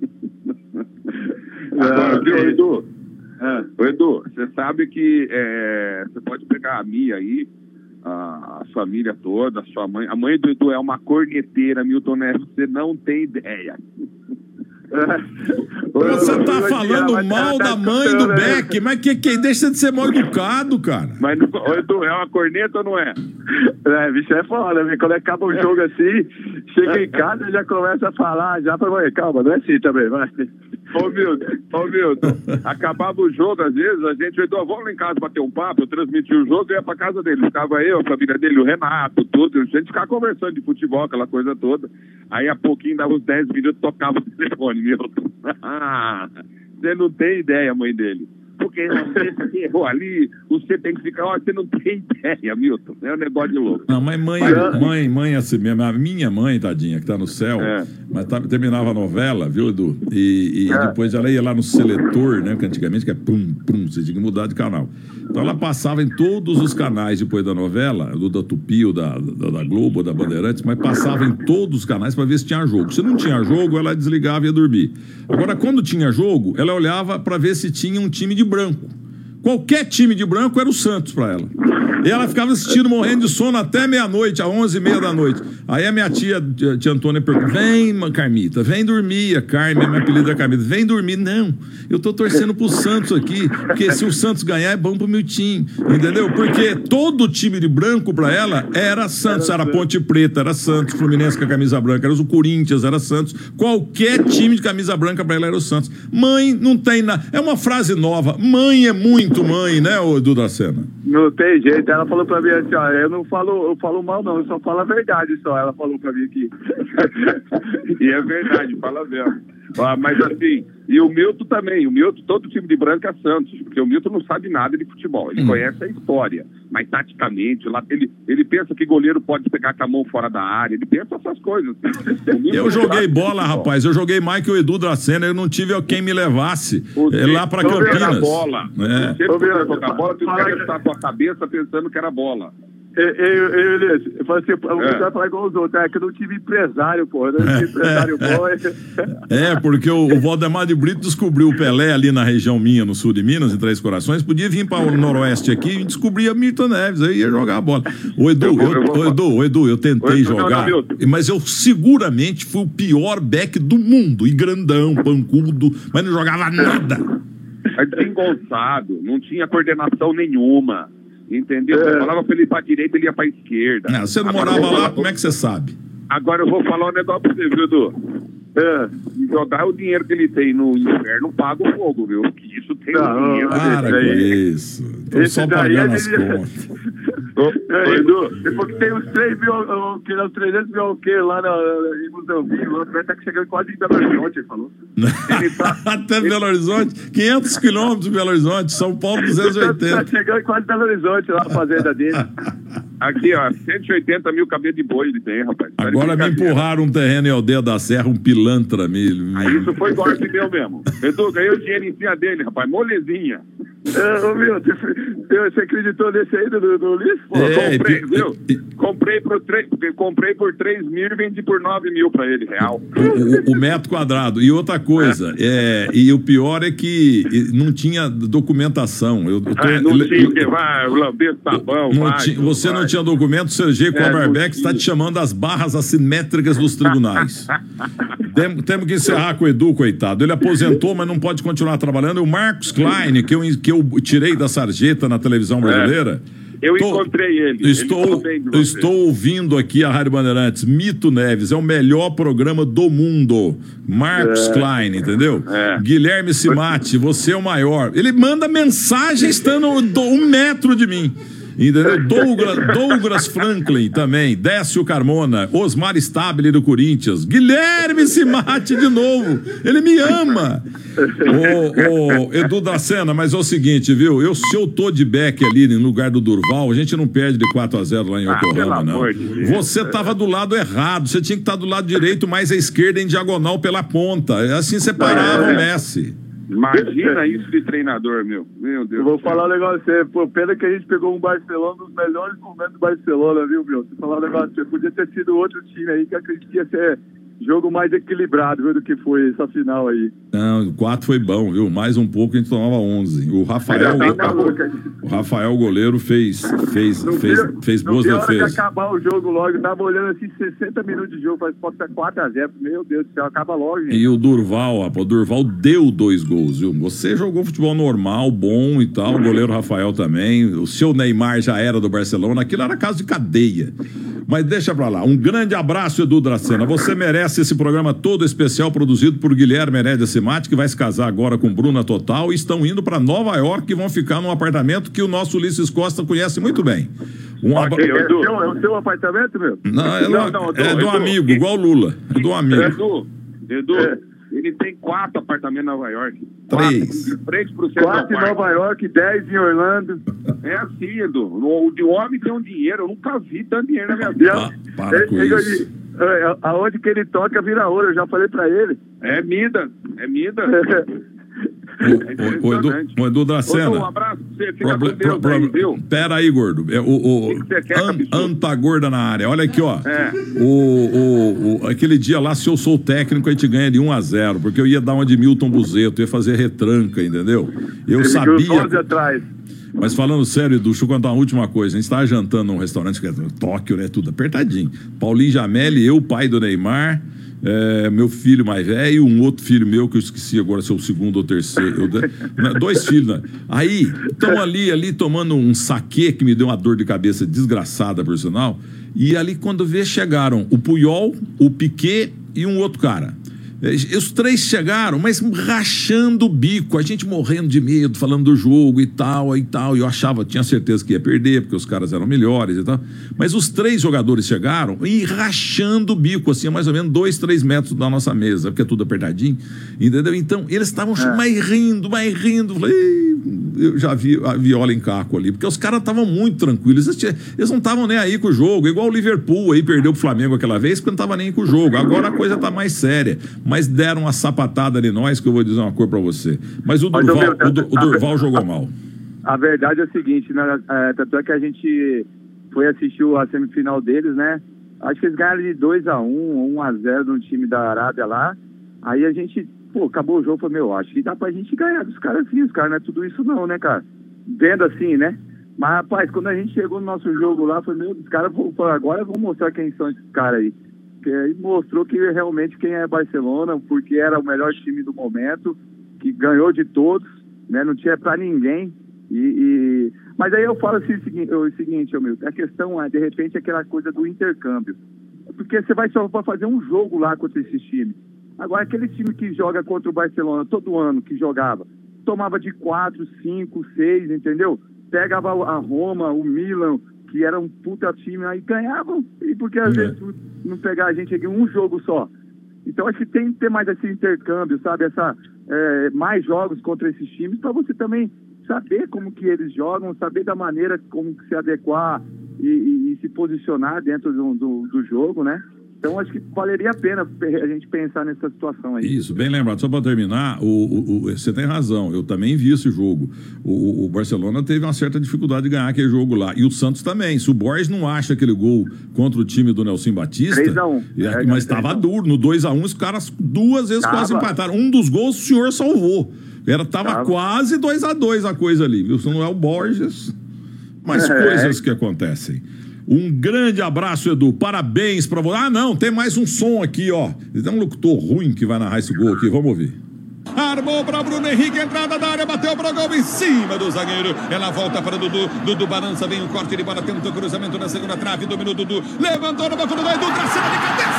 Agora, viu, Edu? É. Ô, Edu, você sabe que é, você pode pegar a Mia aí, a, a família toda, a sua mãe. A mãe do Edu é uma corneteira, Milton Neves, você não tem ideia. Você tá falando mal da mãe do Beck, mas que, que deixa de ser mal educado, cara. Mas, Edu, é uma corneta ou não é? É, bicho, é foda, né? Quando acaba o jogo assim, chega em casa e já começa a falar, já pra mãe, calma, não é assim também, vai. Ô, Milton, ô, acabava o jogo, às vezes, a gente, Edu, vamos lá em casa bater um papo, eu o jogo e ia pra casa dele. Ficava eu, a família dele, o Renato, tudo, a gente ficava conversando de futebol, aquela coisa toda. Aí, a pouquinho, dava uns 10 minutos, tocava o telefone, Milton. Você não tem ideia, mãe dele. Porque você errou ali, você tem que ficar, ó, você não tem ideia, Milton. É um negócio de louco. Não, mas mãe, mãe, mãe é assim mesmo. A minha mãe, tadinha, que tá no céu, É. mas tá- terminava a novela, viu, Edu? E, e depois ela ia lá no seletor, né? Que antigamente que é pum, pum, você tinha que mudar de canal. Então ela passava em todos os canais depois da novela, do da Tupi, ou da, da, da Globo, ou da Bandeirantes, mas passava em todos os canais para ver se tinha jogo. Se não tinha jogo, ela desligava e ia dormir. Agora, quando tinha jogo, ela olhava para ver se tinha um time de branco. Qualquer time de branco era o Santos para ela. E ela ficava assistindo, morrendo de sono até meia-noite, às onze e meia da noite. Aí a minha tia, tia tia Antônia, perguntou: vem, Carmita, vem dormir. A Carmen, meu apelido é Carmita, vem dormir. Não, eu tô torcendo pro Santos aqui, porque se o Santos ganhar é bom pro meu time, entendeu? Porque todo time de branco para ela era Santos, era Ponte Preta, era Santos, Fluminense com a camisa branca, era o Corinthians, era Santos. Qualquer time de camisa branca para ela era o Santos. Mãe não tem nada. É uma frase nova. Mãe é muito mãe, né, ô Edu da Sena? Não tem jeito. Ela falou pra mim assim, ó, eu não falo, eu falo mal não, eu só falo a verdade só. Ela falou pra mim aqui. E é verdade, fala mesmo. Ah, mas assim, e o Milton também, o Milton, todo time de branco é Santos, porque o Milton não sabe nada de futebol, ele conhece a história, mas taticamente, lá, ele, ele pensa que goleiro pode pegar com a mão fora da área, ele pensa essas coisas. O Eu joguei bola, rapaz. Eu joguei mais que o Edu Dracena. Eu não tive quem me levasse é, lá pra joga Campinas. bola. É. Foi Milton, jogar bola, tu quer que- estar com a cabeça pensando que era bola. Eu, eu, eu, Elias, eu falei assim, É. vai falar igual os outros, é que eu não tive empresário, pô. Eu não tive empresário bom. É, porque o, o Valdemar de Brito descobriu o Pelé ali na região minha, no sul de Minas, em Três Corações. Podia vir para o Noroeste aqui e descobrir a Milton Neves, aí ia jogar a bola. Ô Edu, Eu eu, eu Edu, Edu, eu tentei Edu, não, jogar, não, Milton. mas eu seguramente fui o pior back do mundo. E grandão, pancudo, mas não jogava nada. É desengonçado, não tinha coordenação nenhuma. Entendeu? É. Eu falava pra ele ir pra direita, ele ia pra esquerda. Não, você não Agora morava lá, como é que você sabe? Agora eu vou falar um negócio pra você, viu, Edu? É. Jogar o dinheiro que ele tem no inferno paga o fogo, viu? Que isso tem Não, um dinheiro. Para com isso. Estão esse só daí pagando é as contas. É, Edu, depois que tem os 3 mil, o que, os 300 mil o quê, lá na, em Moçambique, lá vai estar chegando quase em Belo Horizonte, ele falou. Ele tá, Até Belo Horizonte, 500 quilômetros de Belo Horizonte, São Paulo tá 280. chegando quase em Belo Horizonte, lá a fazenda dele. Aqui, ó, 180 mil cabelos de boi ele tem, rapaz. Tá Agora me empurraram um terreno em Aldeia da Serra, um pilantra me. Aí isso foi golpe meu mesmo. Edu, ganhei o dinheiro em cima dele, rapaz. Molezinha. É, ô, meu, você, acreditou nesse aí do, do Ulisses? Pô, É, comprei, e- viu? e- Comprei por, três, comprei por 3 mil e vendi por 9 mil pra ele, real. O, o- o metro quadrado. E outra coisa, é, e o pior é que não tinha documentação. Eu, eu tô- Ah, não tinha o que vai, lamber sabão, não vai, tinha- você não vai. tinha documento, o Sergei É, Koberbeck não está te chamando as barras assimétricas dos tribunais. Tem- Temos que encerrar com o Edu, coitado. Ele aposentou, mas não pode continuar trabalhando. E o Marcos Klein, que eu, que eu tirei da sarjeta na televisão brasileira. Eu tô- encontrei ele. Ele Estou, você. estou ouvindo aqui a Rádio Bandeirantes. Mito Neves é o melhor programa do mundo. Marcos Klein, entendeu? É. Guilherme Simati, você é o maior. Ele manda mensagem estando do- um metro de mim. Entendeu? Douglas, Douglas Franklin também, Décio Carmona, Osmar Stabile do Corinthians, Guilherme Simati de novo. Ele me ama. Ô, ô, Edu da Sena, mas é o seguinte, viu? Eu, se eu tô de back ali no lugar do Durval, a gente não perde de 4 a 0 lá em Ah, Yokohama, não. de Deus. Você tava do lado errado, você tinha que estar do lado direito, mais à esquerda, em diagonal pela ponta. Assim você parava o Messi. Imagina isso de treinador, meu. Meu Deus. Eu vou falar um negócio você. Pô, pena que a gente pegou um Barcelona, um dos melhores momentos do Barcelona, viu, meu? Você falar um negócio, você podia ter sido outro time aí que acredito que ia ser jogo mais equilibrado, viu, do que foi essa final aí. Não, o 4 foi bom, viu? Mais um pouco a gente tomava 11. O Rafael, Tá maluco, o Rafael goleiro fez, fez, fez, fez boas a defesas. acabar o jogo logo. Tava olhando assim, 60 minutos de jogo, faz pode ser 4x0. Meu Deus do céu, acaba logo, gente. E o Durval, rapaz, o Durval deu dois gols, viu? Você jogou futebol normal, bom e tal, o goleiro Rafael também. O seu Neymar já era do Barcelona, aquilo era caso de cadeia. Mas deixa pra lá. Um grande abraço, Edu Dracena. Você merece esse programa todo especial produzido por Guilherme Herédia Simati, que vai se casar agora com Bruna Total e estão indo pra Nova York e vão ficar num apartamento que o nosso Ulisses Costa conhece muito bem. Um É, Edu. seu, é o seu apartamento, meu? Não, é, Não, do- não, Edu, é do Edu. amigo, igual o Lula. É do amigo. Edu, Edu, É. ele tem quatro apartamentos em Nova York. Três. Quatro, pro Central 4 em. Nova York, 10 em Orlando. É assim, Edu. O de homem tem um dinheiro. Eu nunca vi tanto dinheiro na minha vida. Ah, para com Ele- ele- isso. É, aonde que ele toca vira ouro, eu já falei pra ele. É Mida. É Mida. O, o, o Edu, o Edu Dracena. Um abraço pra você. Fica com Deus pro- aí, pro- viu? Pera aí, gordo. É, o, o, O que que você quer, an- cabeçudo? anta gorda na área. Olha aqui, ó. É. O, o, o- aquele dia lá, se eu sou o técnico, a gente ganha de 1 a 0 porque eu ia dar uma de Milton Buzeto, ia fazer retranca, entendeu? Eu Ele sabia. viu 11 atrás. Mas falando sério, Edu, deixa eu contar uma última coisa. A gente estava jantando num restaurante que é Tóquio, né? Tudo apertadinho. Paulinho Jamelli, eu, pai do Neymar, é, meu filho mais velho, um outro filho meu que eu esqueci agora se é o segundo ou terceiro. Eu- né, dois filhos, né? Aí, estão ali, ali tomando um saquê que me deu uma dor de cabeça desgraçada, por sinal. E ali, quando vê, chegaram o Puyol, o Piquet e um outro cara. É, Os três chegaram, mas rachando o bico, a gente morrendo de medo, falando do jogo e tal, e tal. E eu achava, tinha certeza que ia perder, porque os caras eram melhores e tal. Mas os três jogadores chegaram e rachando o bico, assim, a mais ou menos dois, três metros da nossa mesa, porque é tudo apertadinho, entendeu? Então, eles estavam mais rindo, mais rindo. Falei, "Ih, eu já vi a viola em caco ali, porque os caras estavam muito tranquilos. Eles, eles não estavam nem aí com o jogo, igual o Liverpool aí perdeu pro Flamengo aquela vez, porque não estava nem com o jogo. Agora a coisa tá mais séria. Mas deram uma sapatada de nós, que eu vou dizer uma coisa pra você. Mas o Mas, Durval, meu, o, Du- o Durval jogou mal. A verdade é o seguinte, né, é, tanto é que a gente foi assistir a semifinal deles, né? Acho que eles ganharam de 2 a 1 1 a 0 no time da Arábia lá. Aí a gente, pô, acabou o jogo, falei, meu, acho que dá pra gente ganhar dos caras assim, os caras não é tudo isso não, né, cara? Vendo assim, né? Mas, rapaz, quando a gente chegou no nosso jogo lá, foi meu, os caras agora vão mostrar quem são esses caras aí. Mostrou que realmente quem é Barcelona, porque era o melhor time do momento, que ganhou de todos, né? Não tinha pra ninguém. E, e... Mas aí eu falo assim, o seguinte, meu, a questão é, de repente, aquela coisa do intercâmbio. Porque você vai só pra fazer um jogo lá contra esses times. Agora, aquele time que joga contra o Barcelona todo ano, que jogava, tomava de 4, 5, 6, entendeu? Pegava a Roma, o Milan, que era um puta time, aí ganhavam. E porque às É. vezes não pegar a gente aqui um jogo só? Então acho que tem que ter mais esse intercâmbio, sabe? Essa, é, mais jogos contra esses times para você também saber como que eles jogam, saber da maneira como que se adequar e, e- e se posicionar dentro do, do, do jogo, né? Então acho que valeria a pena pe- a gente pensar nessa situação aí. Isso, bem lembrado. Só para terminar, o, o- você tem razão. Eu também vi esse jogo. O, o- Barcelona teve uma certa dificuldade de ganhar aquele jogo lá. E o Santos também. Se o Borges não acha aquele gol contra o time do Nelson Batista. 3 a 1. e- É, mas 3 a estava 1. duro. No 2x1, os caras duas vezes Tava. quase empataram. Um dos gols o senhor salvou. Era, tava, Tava. quase 2x2 a coisa ali, viu? Se não é o Borges. Mas É. coisas que acontecem. Um grande abraço, Edu. Parabéns pra você. Ah, não, tem mais um som aqui, ó. Tem um locutor ruim que vai narrar esse gol aqui. Vamos ouvir. Armou para Bruno Henrique, entrada da área, bateu para gol em cima do zagueiro. Ela volta para Dudu. Dudu balança, vem o corte de bola, tenta o cruzamento na segunda trave. Dominou Dudu. Levantou no banco do meio. Dudu, de cabeça.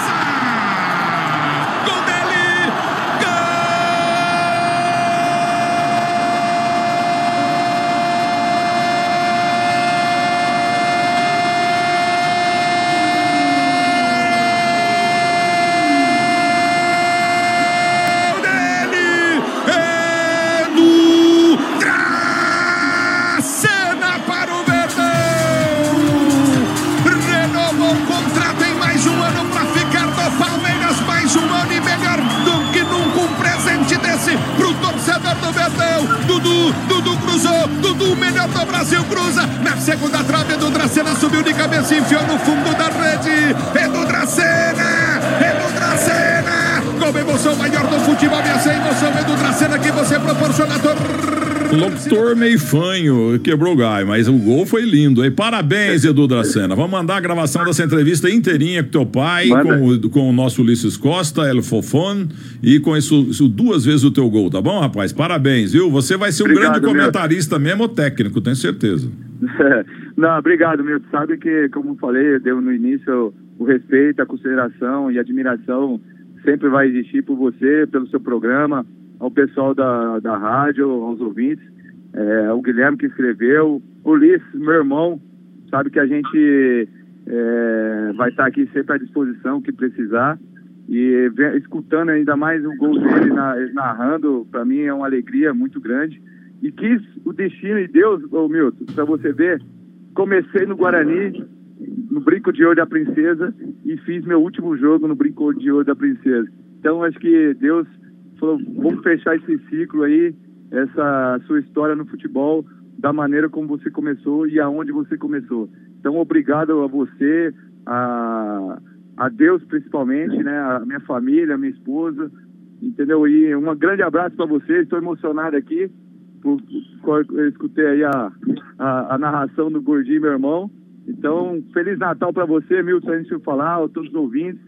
Locutor meio fanho, quebrou o gai, mas o gol foi lindo, hein? Parabéns, Edu Dracena. Vamos mandar a gravação dessa entrevista inteirinha com teu pai, com o, com o nosso Ulisses Costa, El Fofon, e com isso, isso duas vezes o teu gol, tá bom, rapaz? Parabéns, viu? Você vai ser um Obrigado, grande meu. comentarista mesmo, ou técnico, tenho certeza. Não, obrigado, Milton. Sabe que, como eu falei, eu deu no início o respeito, a consideração e admiração sempre vai existir por você, pelo seu programa, ao pessoal da, da rádio, aos ouvintes, é, o Guilherme que escreveu, o Ulisses, meu irmão, sabe que a gente é, vai estar aqui sempre à disposição, que precisar. E ve- escutando ainda mais o gol dele na- narrando, para mim é uma alegria muito grande. E quis o destino e Deus, ô Milton, para você ver, comecei no Guarani, no Brinco de Ouro da Princesa, e fiz meu último jogo no Brinco de Ouro da Princesa. Então acho que Deus falou, vamos fechar esse ciclo aí, essa sua história no futebol, da maneira como você começou e aonde você começou. Então obrigado a você, a, a Deus principalmente, né, a minha família, a minha esposa, entendeu? E um grande abraço para você, estou emocionado aqui, por, por- eu escutei aí a, a, a narração do Gordinho, meu irmão. Então, Feliz Natal para você, Milton, antes de falar, a todos os ouvintes.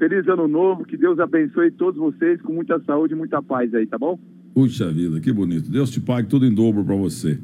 Feliz Ano Novo, que Deus abençoe todos vocês com muita saúde e muita paz aí, tá bom? Puxa vida, que bonito. Deus te pague tudo em dobro pra você.